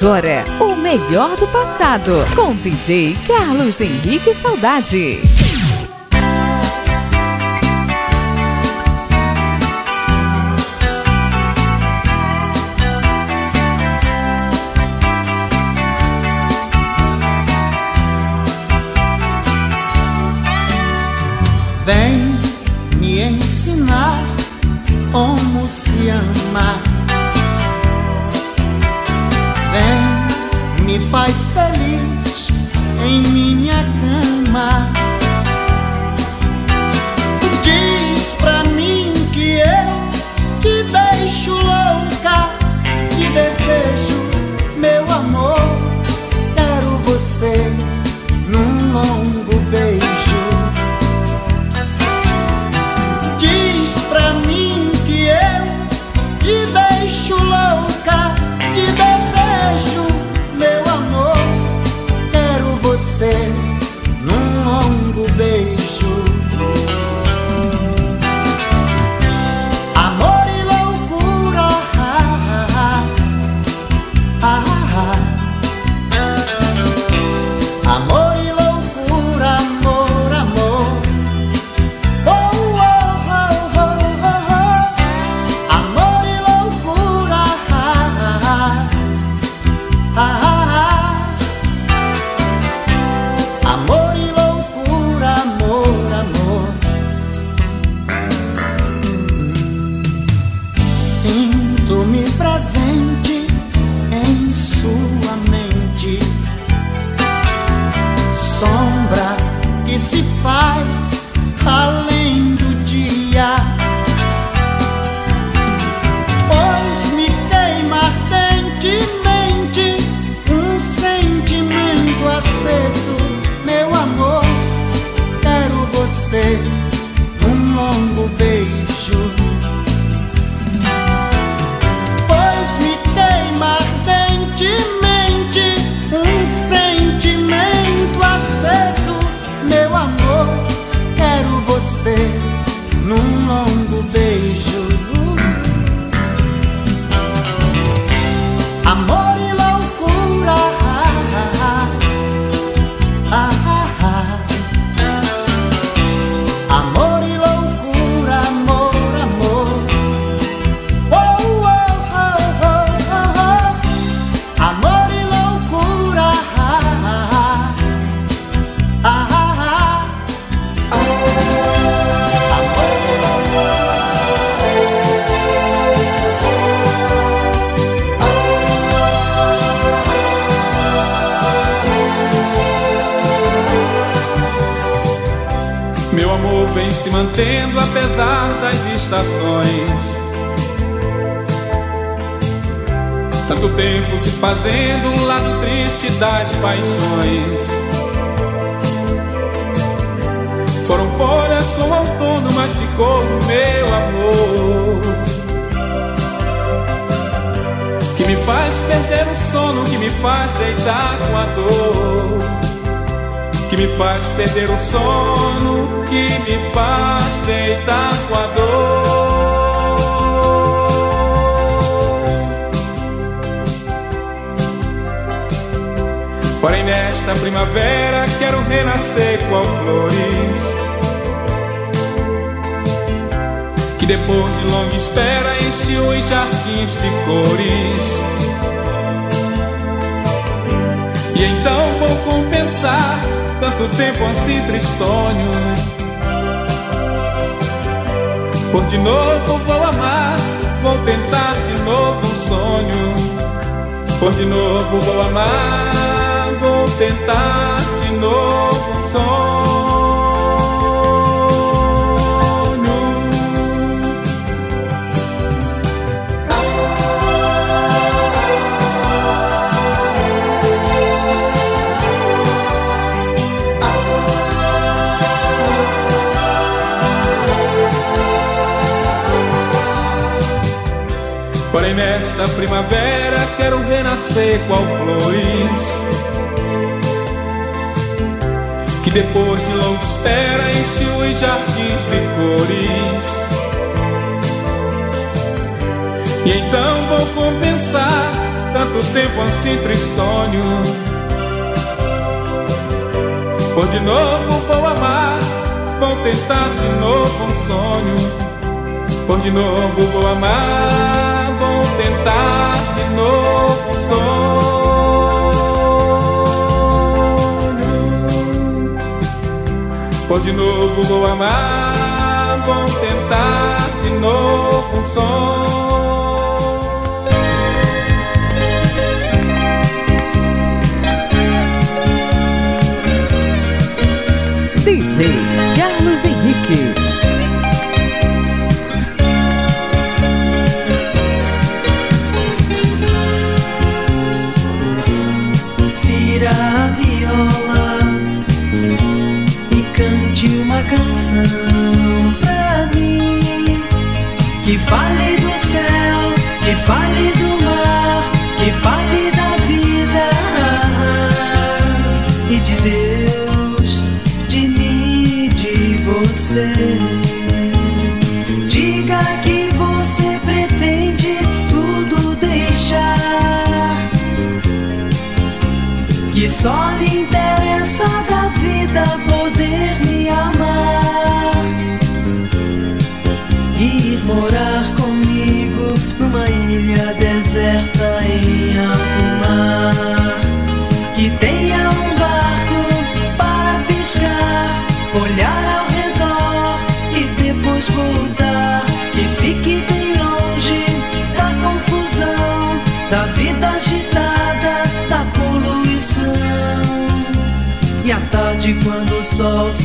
agora o melhor do passado com DJ Carlos Henrique Saudade. Vem faz feliz. say Por de novo vou amar, vou tentar de novo um sonho. Por de novo vou amar, vou tentar de novo um sonho. da primavera quero ver nascer qual flores que depois de longa espera encheu os jardins de cores. E então vou compensar tanto tempo assim tristonho. Por de novo vou amar, vou tentar de novo um sonho. Por de novo vou amar tentar de novo o sonho. Pois de novo vou amar, vou tentar de novo o sonho. fale do céu, que fale do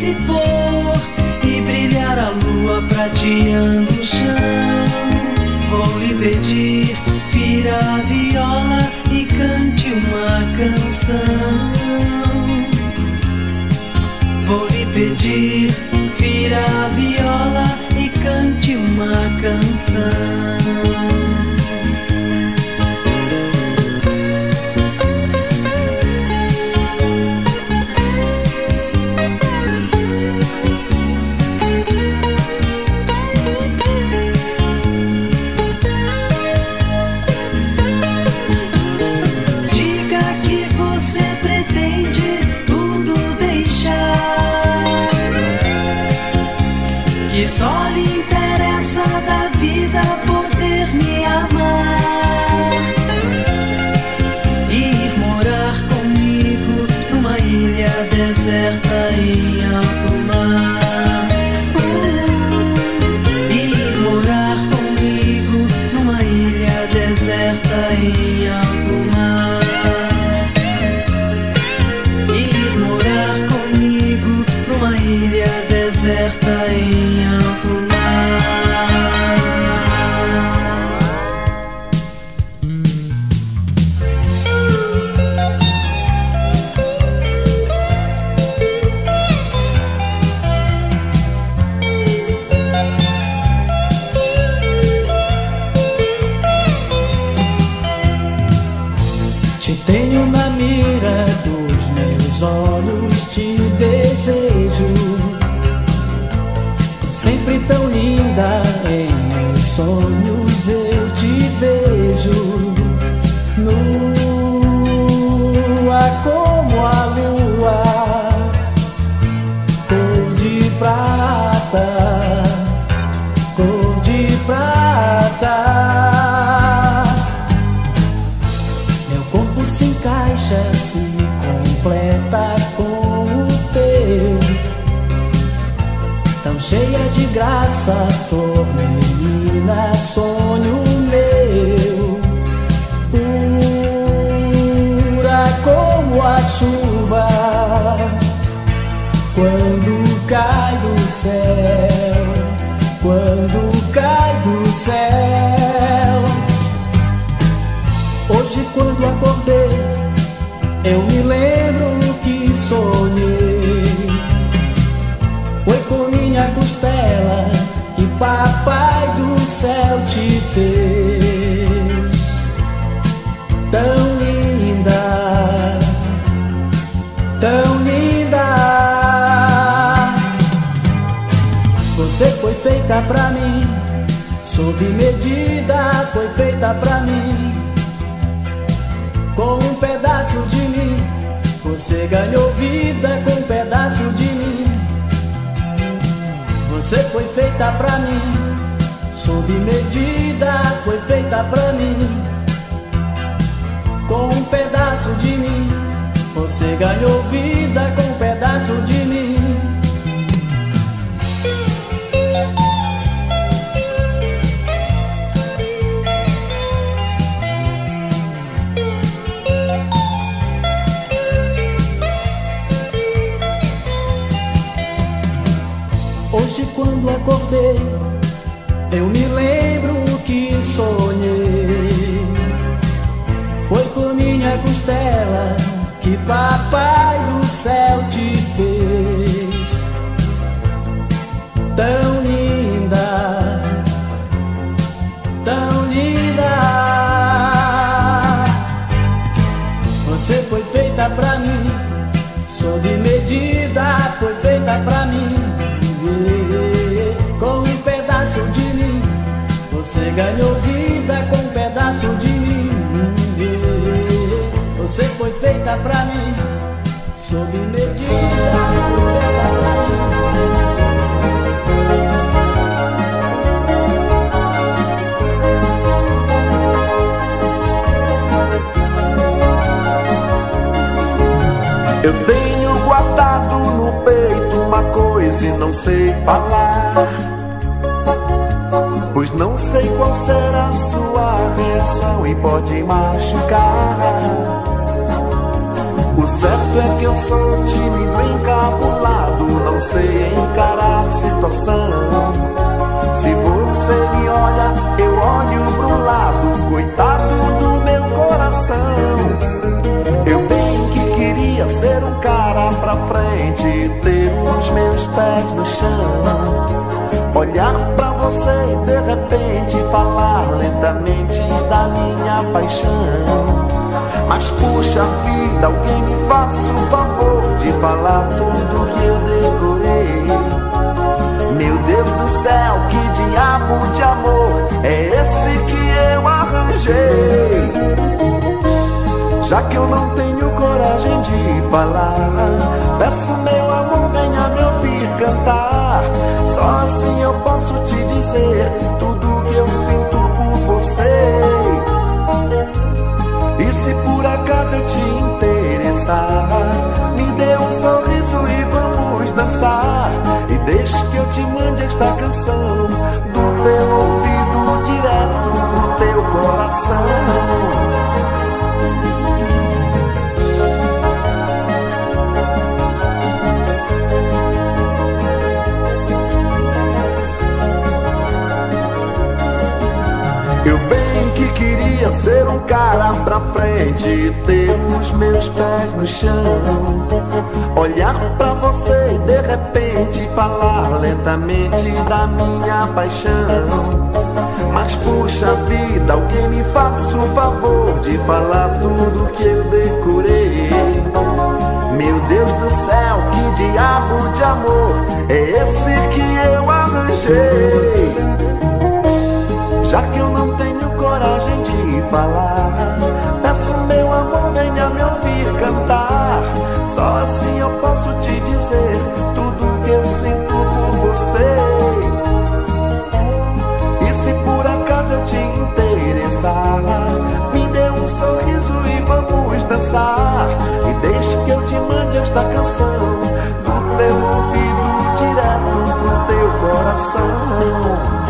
se for e brilhar a lua prateando o chão. Vou lhe pedir, vira a viola e cante uma canção. passar feita pra mim, sob medida foi feita pra mim. Com um pedaço de mim, você ganhou vida com um pedaço de mim. Você foi feita pra mim, sob medida foi feita pra mim. Com um pedaço de mim, você ganhou vida com um pedaço de mim. Eu me lembro que sonhei. Foi por minha costela que papai Você foi feita pra mim, sob medida. Eu tenho guardado no peito uma coisa e não sei falar. Pois não sei qual será sua reação e pode machucar. Certo é que eu sou tímido, encabulado, não sei encarar situação. Se você me olha, eu olho pro lado, coitado do meu coração. Eu bem que queria ser um cara pra frente ter os meus pés no chão. Olhar pra você e de repente falar lentamente da minha paixão. Mas puxa vida, alguém me faça o favor de falar tudo que eu decorei. Meu Deus do céu, que diabo de amor é esse que eu arranjei? Já que eu não tenho coragem de falar, peço meu amor, venha me ouvir cantar. Só assim eu posso te dizer tudo eu te interessar, me dê um sorriso e vamos dançar. E deixe que eu te mande esta canção do teu ouvido direto pro teu coração. Eu bem que queria ser um cara pra frente ter os meus pés no chão. Olhar pra você e de repente falar lentamente da minha paixão. Mas puxa vida, alguém me faça o favor de falar tudo que eu decorei. Meu Deus do céu, que diabo de amor é esse que eu arranjei? Já que eu não tenho coragem de falar, peço meu amor, venha me ouvir cantar. Só assim eu posso te dizer tudo que eu sinto por você. E se por acaso eu te interessar, me dê um sorriso e vamos dançar. E deixe que eu te mande esta canção do teu ouvido direto pro teu coração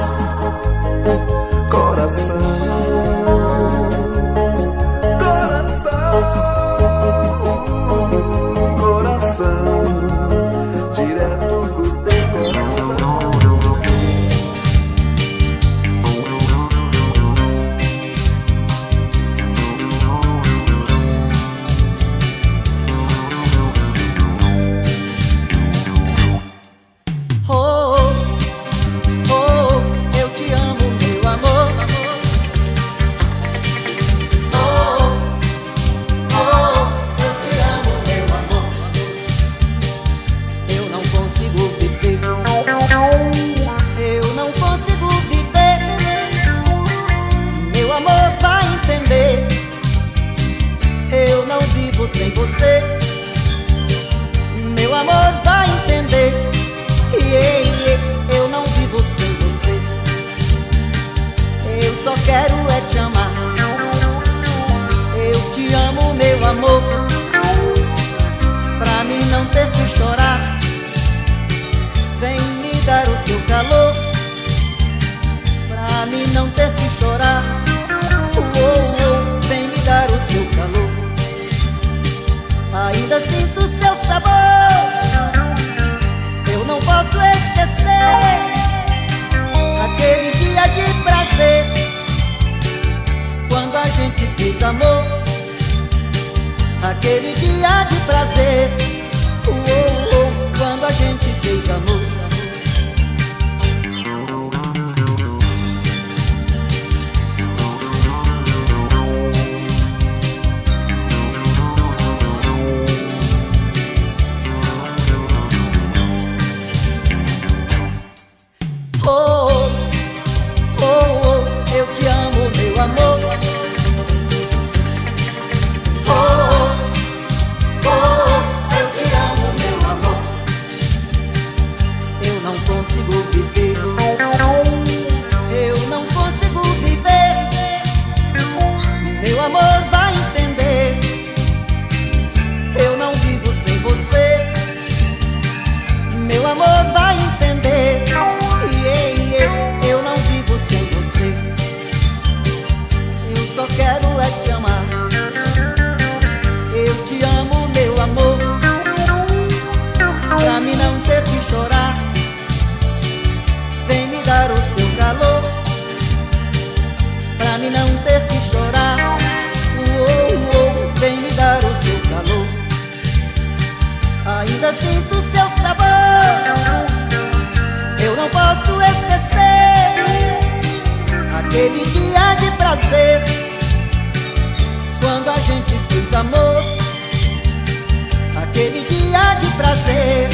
Aquele dia de prazer Quando a gente fez amor. Aquele dia de prazer oh, oh, oh, Quando a gente fez amor. amor. que há de prazer. Quando a gente fez amor Aquele dia de prazer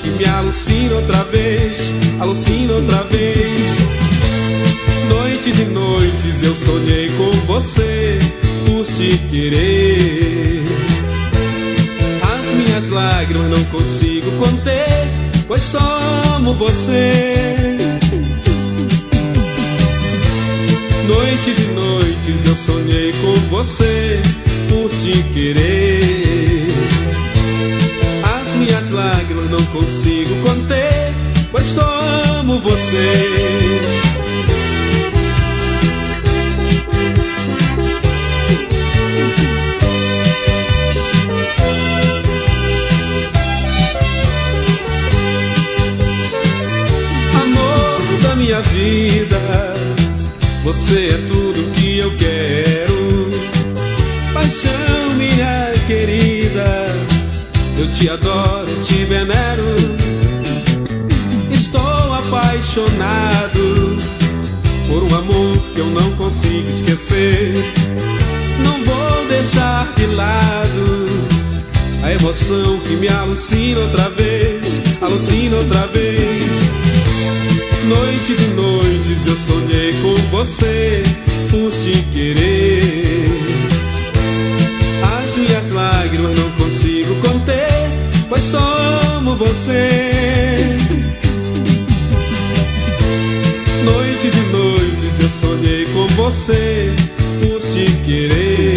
que me alucina outra vez, alucina outra vez. Noites e noites eu sonhei com você, por te querer. As minhas lágrimas não consigo conter, pois só amo você. Noites e noites eu sonhei com você, por te querer. Não consigo conter, pois só amo você. Amor da minha vida, você é tudo que eu quero. Paixão, minha querida, eu te adoro, te venero. Apaixonado por um amor que eu não consigo esquecer. Não vou deixar de lado a emoção que me alucina outra vez, alucina outra vez. Noites e noites eu sonhei com você, por te querer. As minhas lágrimas não consigo conter, pois só amo você. Noites e noites eu sonhei com você, por te querer.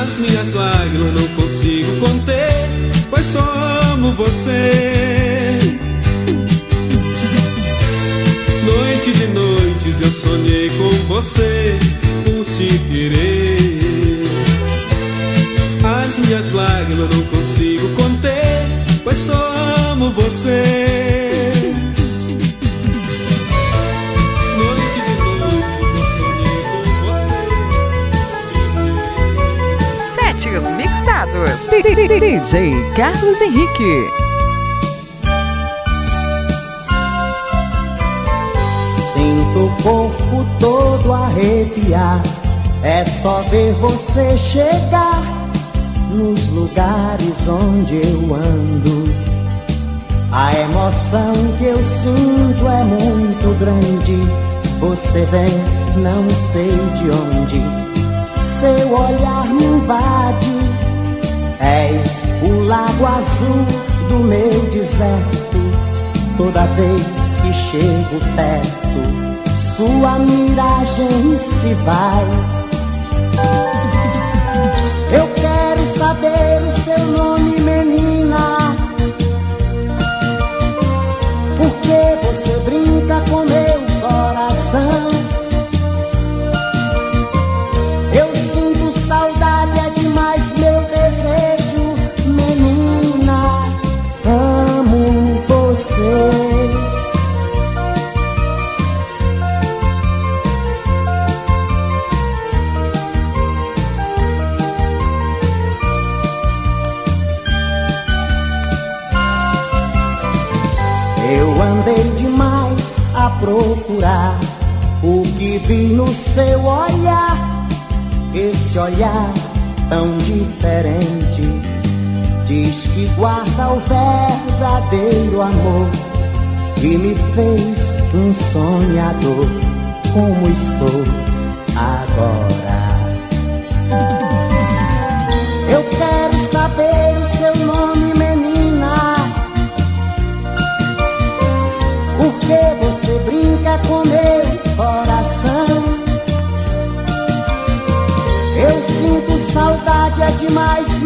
As minhas lágrimas não consigo conter, pois só amo você. Noites e noites eu sonhei com você, por te querer. As minhas lágrimas não consigo conter, pois só amo você. Passados. DJ Carlos Henrique. Sinto o corpo todo arrepiar. É só ver você chegar nos lugares onde eu ando. A emoção que eu sinto é muito grande. Você vem, não sei de onde. Seu olhar me invade. És o lago azul do meu deserto. Toda vez que chego perto, sua miragem se vai. Eu quero saber o seu nome, que guarda o verdadeiro amor e me fez um sonhador como estou agora. Eu quero saber o seu nome, menina. Por que você brinca com meu coração? Eu sinto saudade, é demais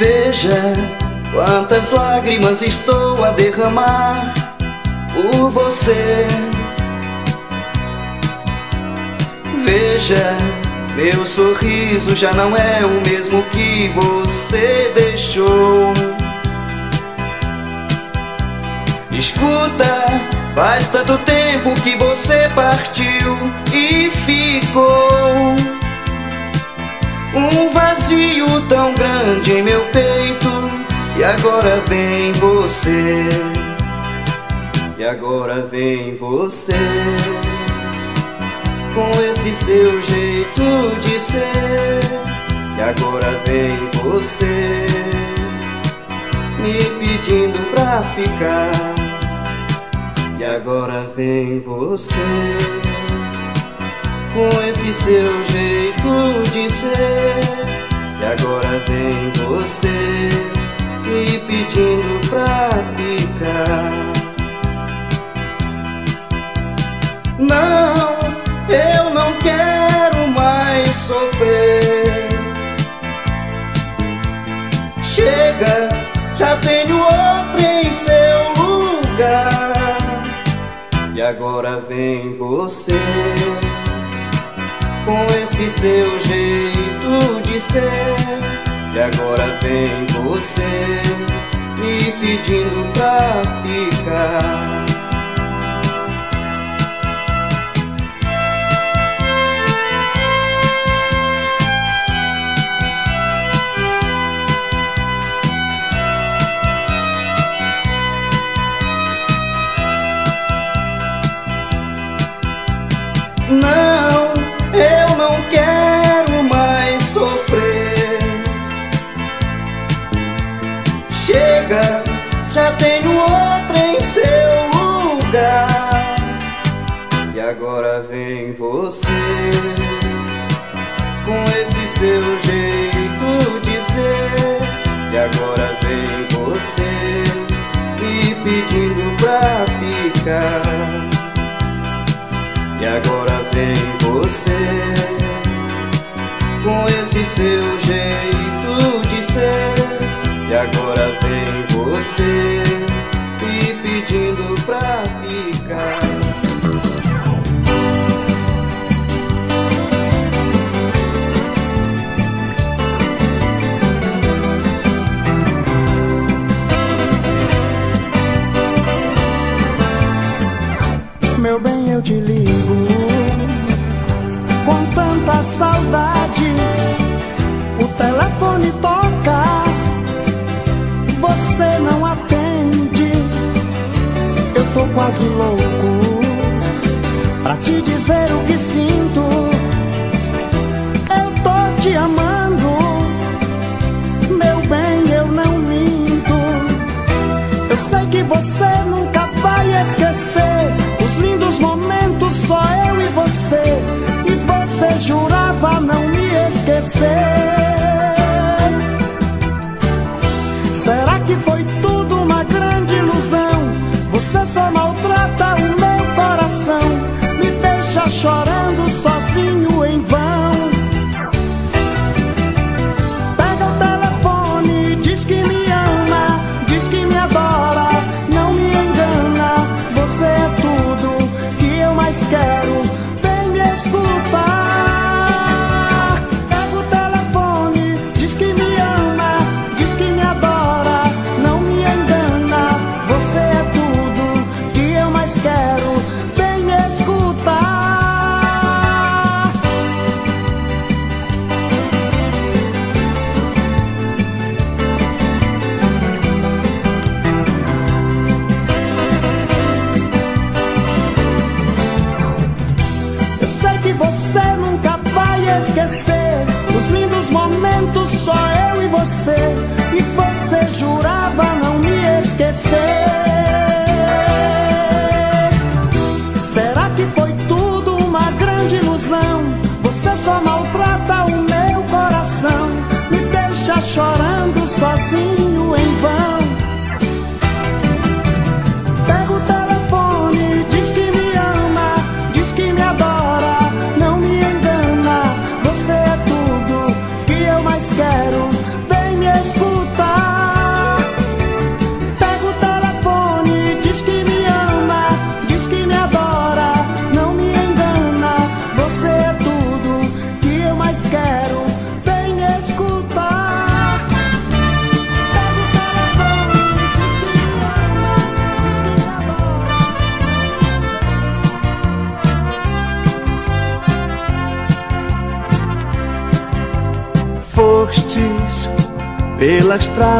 Veja quantas lágrimas estou a derramar por você. Veja, meu sorriso já não é o mesmo que você deixou. Escuta, faz tanto tempo que você partiu e ficou. Um vazio tão grande em meu peito, e agora vem você. E agora vem você com esse seu jeito de ser. E agora vem você me pedindo pra ficar. E agora vem você com esse seu jeito de ser. E agora vem você me pedindo pra ficar. Não, eu não quero mais sofrer. Chega, já tenho outro em seu lugar. E agora vem você com esse seu jeito de ser. E agora vem você me pedindo pra ficar. Não, Chega, já tenho outra em seu lugar. E agora vem você com esse seu jeito de ser. E agora vem você me pedindo pra ficar. E agora vem você com esse seu jeito de ser. E agora vem você me pedindo pra ficar. Meu bem, eu te ligo com tanta saudade. O telefone toca, você não atende. Eu tô quase louco pra te dizer o que sinto. Eu tô te amando, meu bem, eu não minto. Eu sei que você nunca vai esquecer os lindos momentos, só eu e você. E você jurava não me esquecer. Você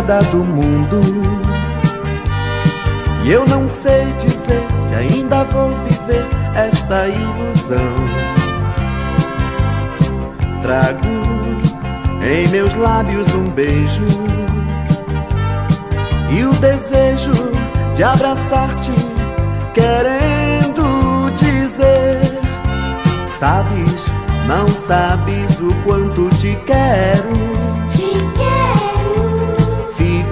estrada do mundo. E eu não sei dizer se ainda vou viver esta ilusão. Trago em meus lábios um beijo e o desejo de abraçar-te, querendo dizer: Sabes, não sabes o quanto te quero.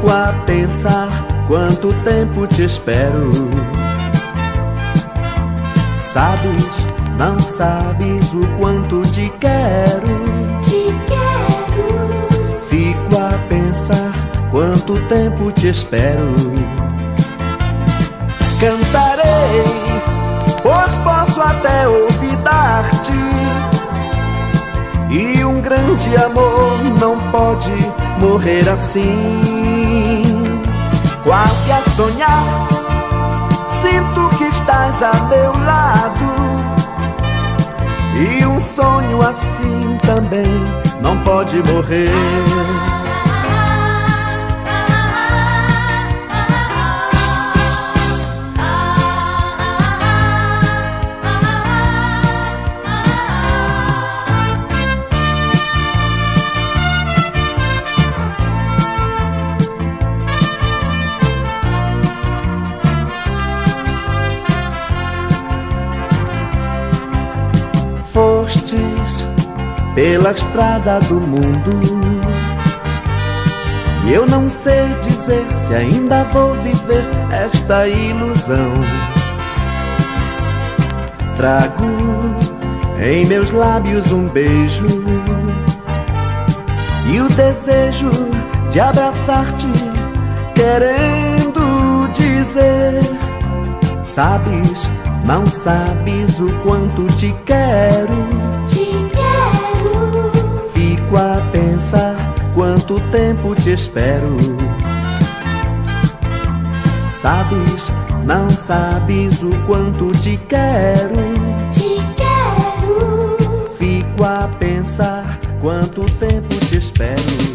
Fico a pensar quanto tempo te espero. Sabes, não sabes o quanto te quero. Te quero. Fico a pensar quanto tempo te espero. Cantarei, pois posso até olvidar-te. E um grande amor não pode morrer assim. Quase a sonhar, sinto que estás a meu lado. E um sonho assim também não pode morrer. Pela estrada do mundo. E eu não sei dizer se ainda vou viver esta ilusão. Trago em meus lábios um beijo e o desejo de abraçar-te, querendo dizer: Sabes, não sabes o quanto te quero. Quanto tempo te espero. Sabes, não sabes o quanto te quero. Te quero. Fico a pensar quanto tempo te espero.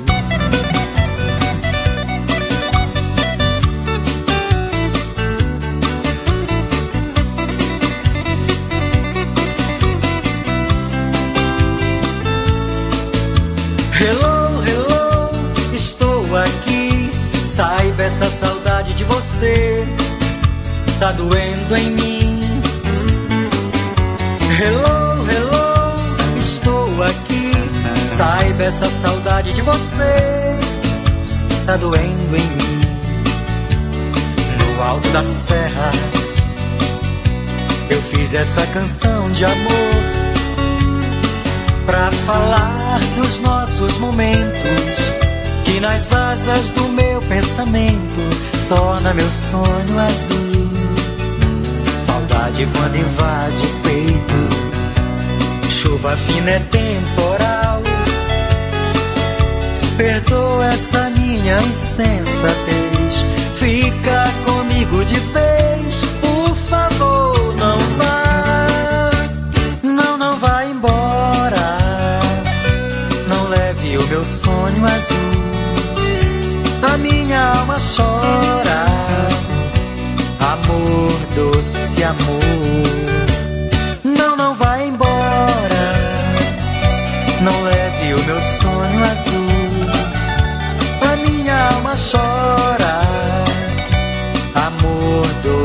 Tá doendo em mim. Hello, hello, estou aqui. Saiba essa saudade de você tá doendo em mim. No alto da serra, eu fiz essa canção de amor pra falar dos nossos momentos que nas asas do meu pensamento torna meu sonho azul. Saudade quando invade o peito, chuva fina é temporal. Perdoa essa minha insensatez, fica comigo de vez,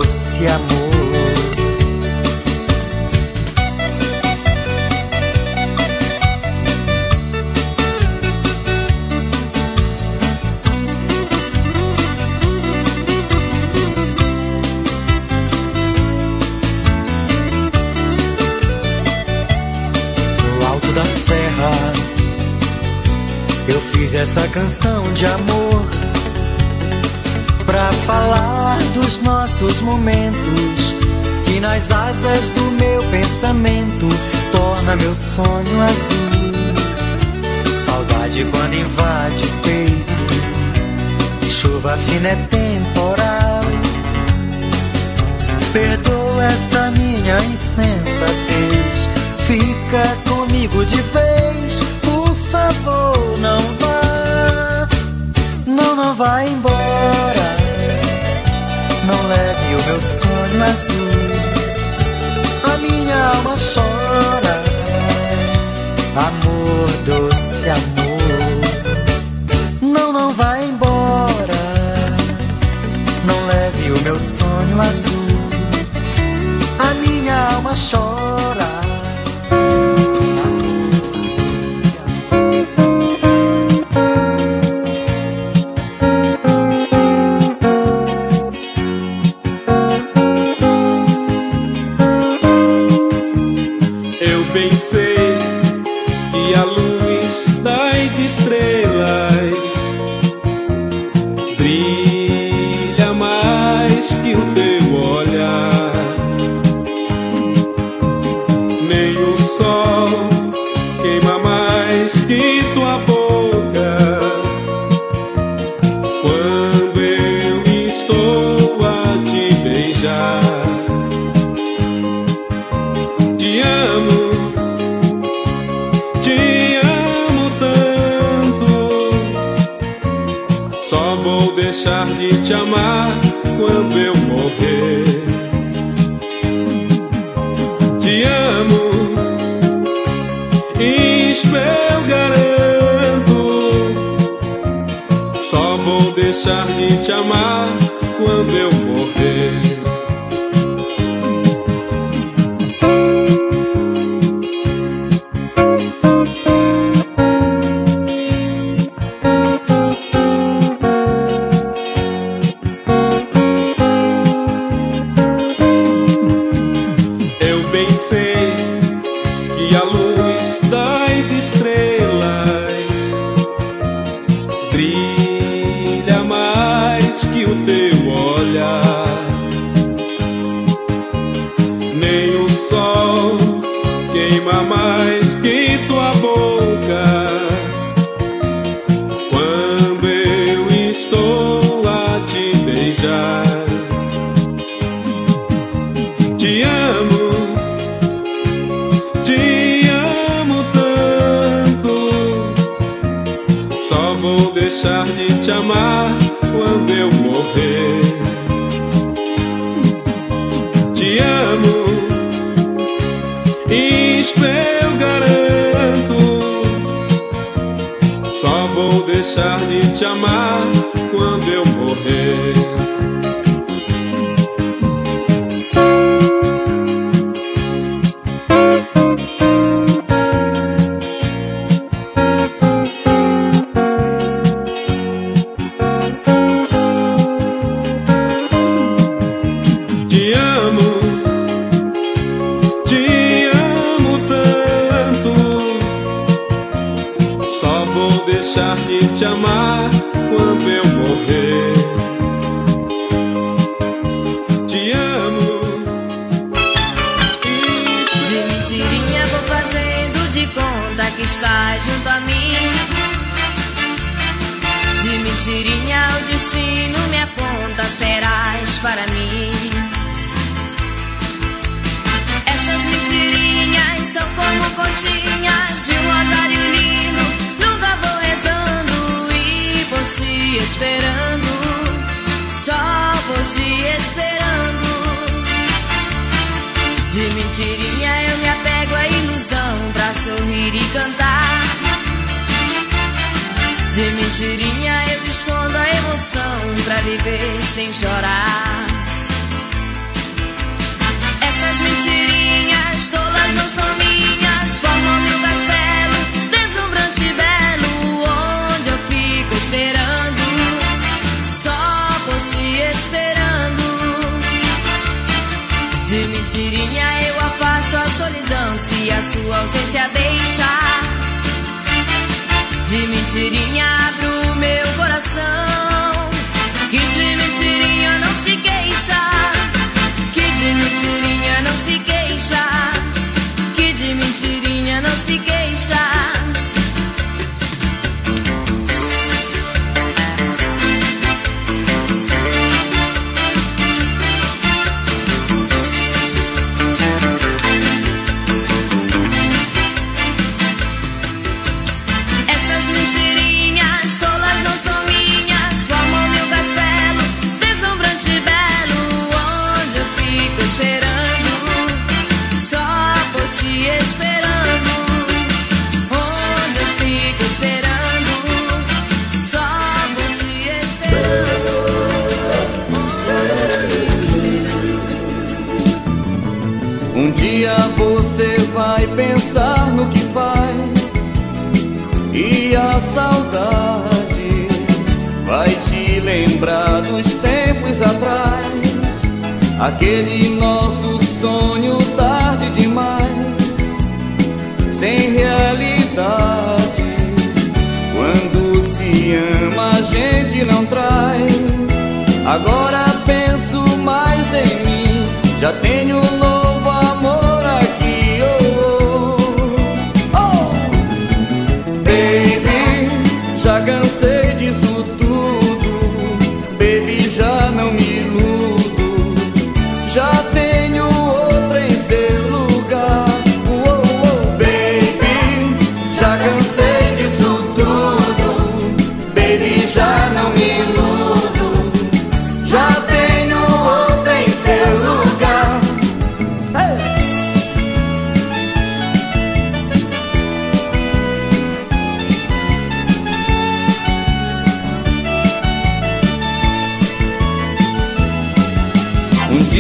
Doce amor. da serra. Eu fiz essa canção de amor Pra falar dos nossos momentos. E nas asas do meu pensamento Torna meu sonho azul. Saudade quando invade o peito. E Chuva fina é temporal. Perdoa essa minha insensatez. Fica comigo de vez. Por favor, não vá. Não, não vá embora. Não leve o meu sonho azul, A minha alma chora, amor, doce amor. Não, não vai embora. Não leve o meu sonho azul. A minha alma chora.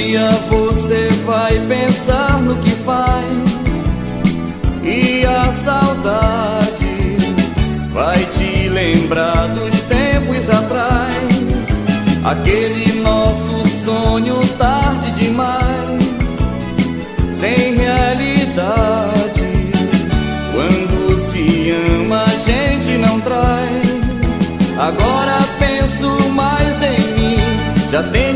Dia você vai pensar no que faz e a saudade vai te lembrar dos tempos atrás. Aquele nosso sonho tarde demais, sem realidade. Quando se ama, a gente não trai. Agora penso mais em mim, já tenho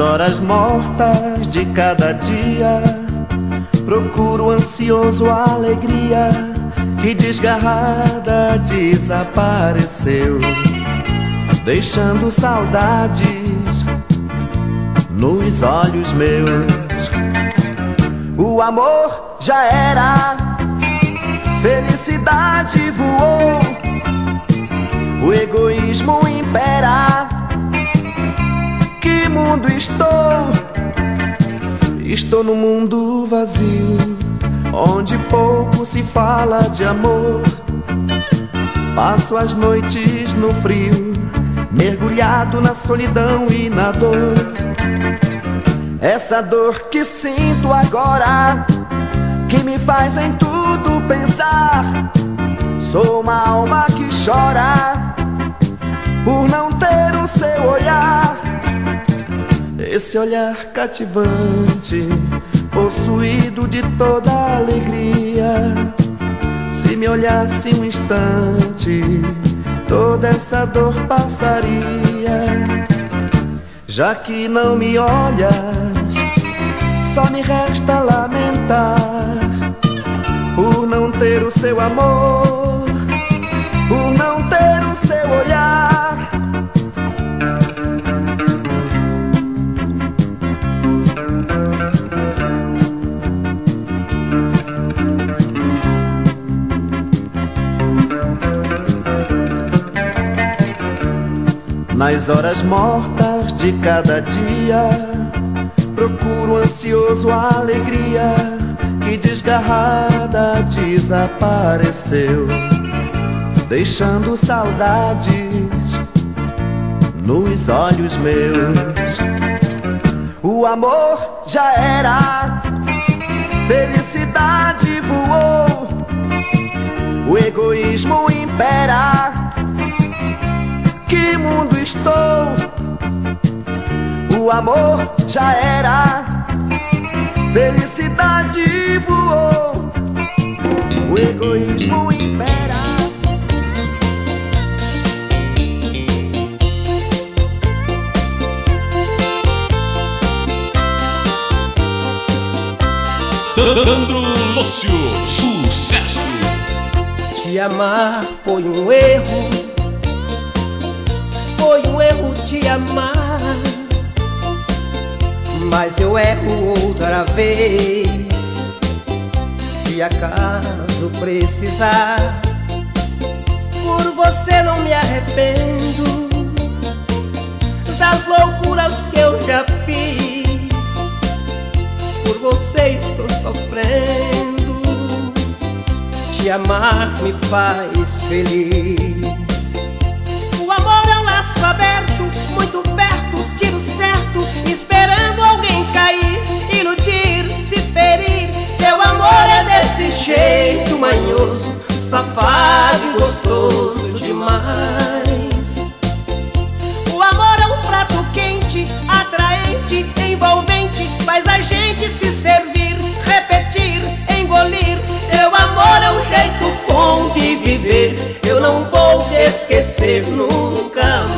Horas mortas de cada dia, procuro ansioso a alegria que desgarrada desapareceu, deixando saudades nos olhos meus. O amor já era, felicidade voou, o egoísmo impera mundo estou? Estou num mundo vazio, onde pouco se fala de amor. Passo as noites no frio, mergulhado na solidão e na dor. Essa dor que sinto agora, que me faz em tudo pensar. Sou uma alma que chora por não ter o seu olhar. Esse olhar cativante, possuído de toda alegria. Se me olhasse um instante, toda essa dor passaria. Já que não me olhas, só me resta lamentar por não ter o seu amor, por não ter o seu olhar. Nas horas mortas de cada dia, procuro ansioso a alegria que desgarrada desapareceu, deixando saudades nos olhos meus. O amor já era, felicidade voou, o egoísmo impera. Que mundo estou? O amor já era, Felicidade voou, o egoísmo impera. Sandro Lúcio, sucesso. Te amar foi um erro, foi um erro te amar. Mas eu erro outra vez, se acaso precisar. Por você não me arrependo das loucuras que eu já fiz. Por você estou sofrendo. Te amar me faz feliz. Esperando alguém cair, iludir, se ferir. Seu amor é desse jeito manhoso, safado e gostoso demais. O amor é um prato quente, atraente, envolvente, faz a gente se servir, repetir, engolir. Seu amor é um jeito bom de viver, eu não vou te esquecer nunca mais.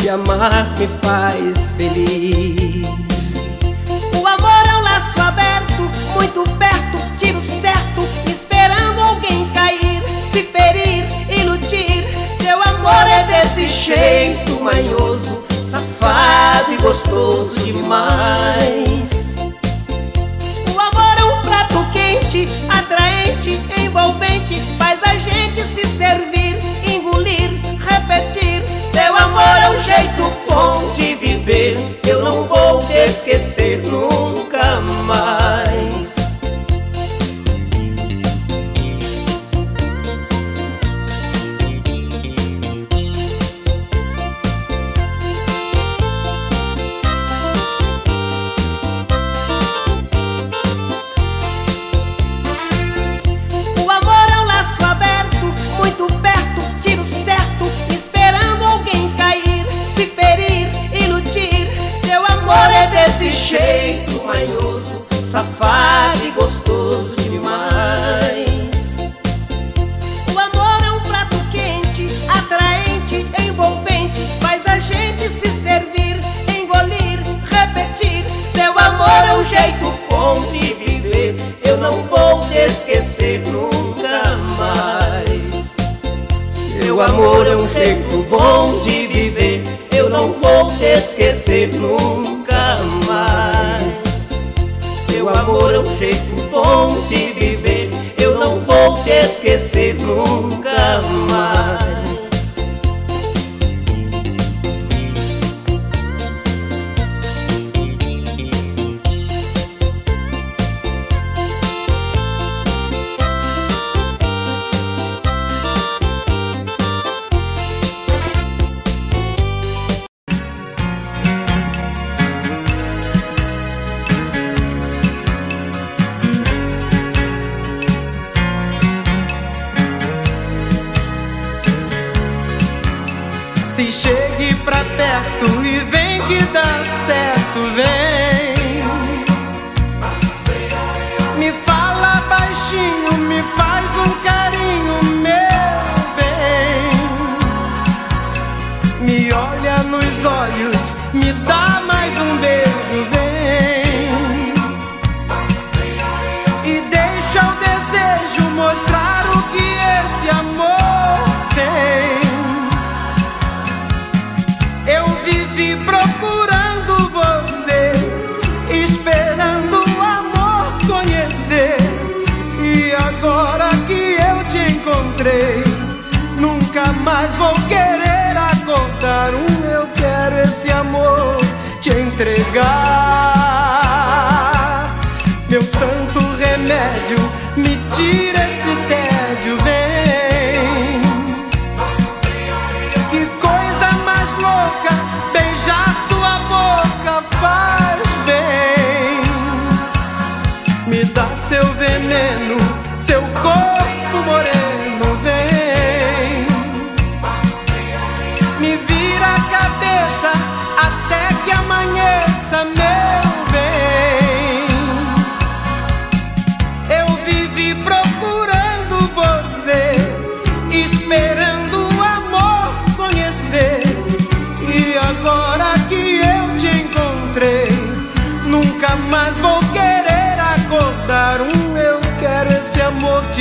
te amar me faz feliz. O amor é um laço aberto, muito perto, tiro certo, esperando alguém cair, se ferir, iludir. Seu amor é desse jeito manhoso, safado e gostoso demais. O amor é um prato quente, atraente, envolvente, faz a gente se servir, engolir, entregar. Meu santo remédio me tira.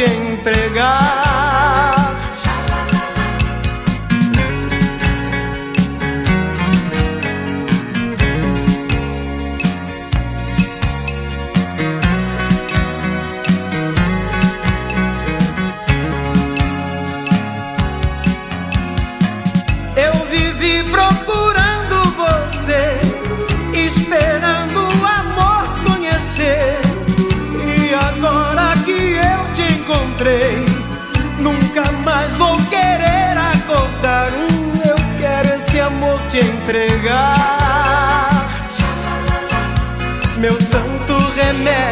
entregar. entregar meu santo remédio.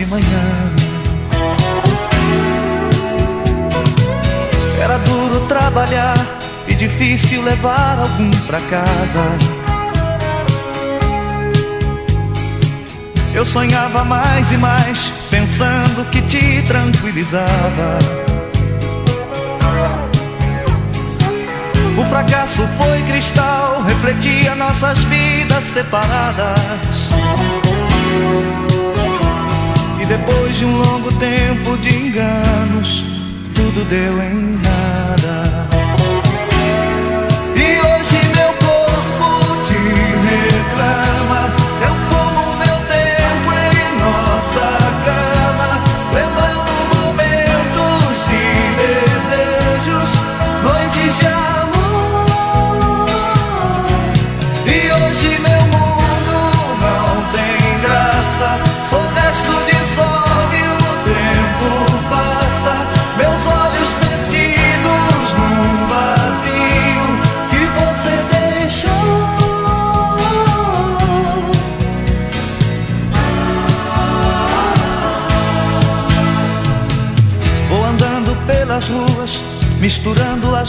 de manhã. Era duro trabalhar e difícil levar algum pra casa. Eu sonhava mais e mais, pensando que te tranquilizava. O fracasso foi cristal, refletia nossas vidas separadas. Depois de um longo tempo de enganos, tudo deu em nada.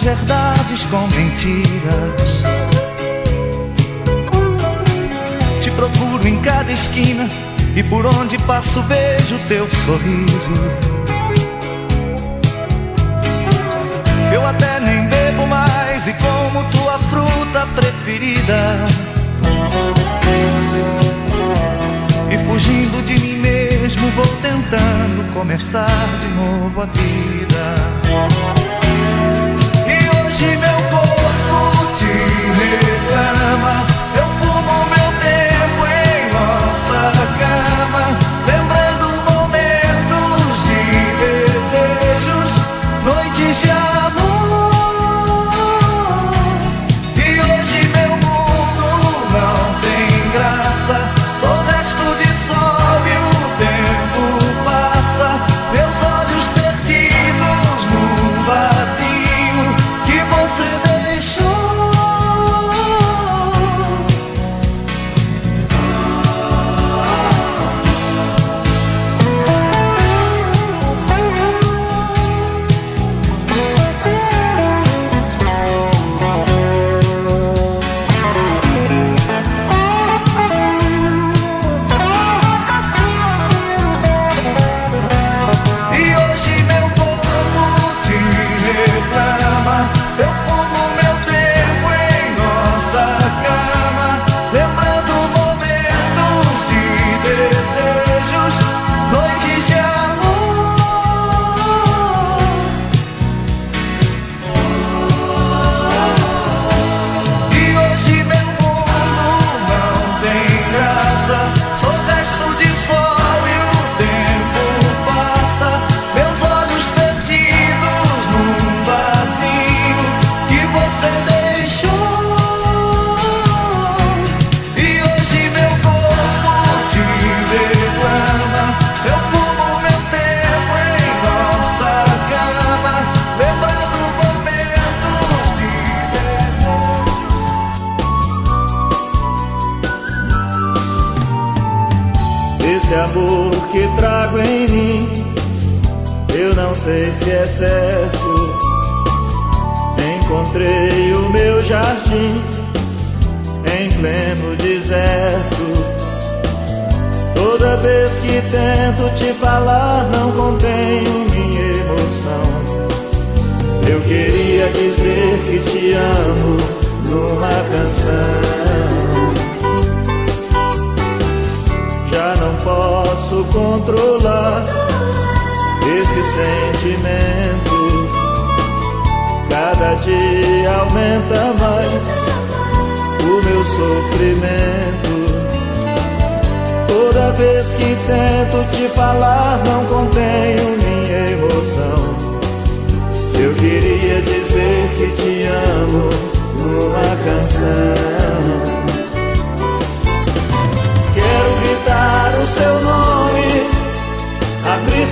verdades com mentiras. Te procuro em cada esquina e por onde passo vejo teu sorriso. Eu até nem bebo mais e como tua fruta preferida. E fugindo de mim mesmo vou tentando começar de novo a vida. Hoje meu corpo te reclama.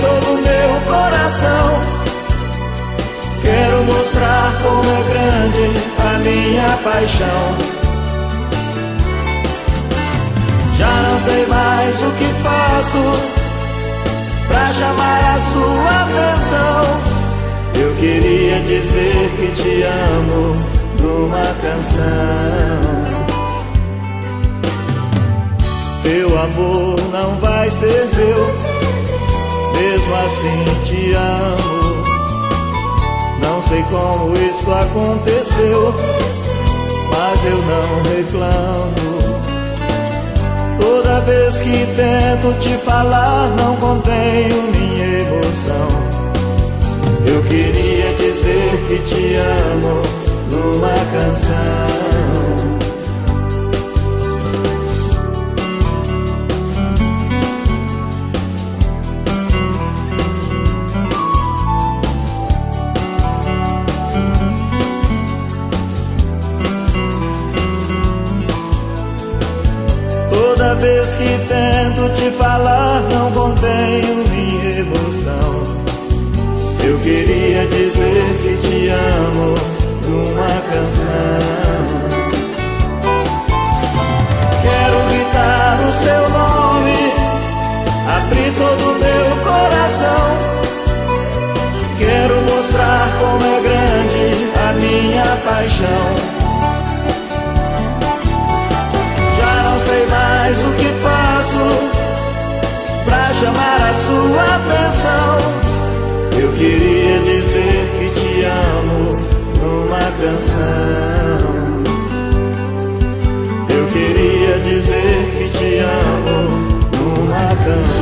Abrir todo o meu coração. Quero mostrar como é grande a minha paixão. Já não sei mais o que faço pra chamar a sua atenção. Eu queria dizer que te amo numa canção. Teu amor não vai ser meu, mesmo assim te amo. Não sei como isto aconteceu, mas eu não reclamo. Toda vez que tento te falar, não contenho minha emoção. Eu queria dizer que te amo numa canção. Vez que tento te falar, não contenho minha emoção. Eu queria dizer que te amo numa canção. Quero gritar o seu nome, abrir todo o meu coração. Quero mostrar como é grande a minha paixão. chamar a sua atenção. Eu queria dizer que te amo numa canção. Eu queria dizer que te amo numa canção.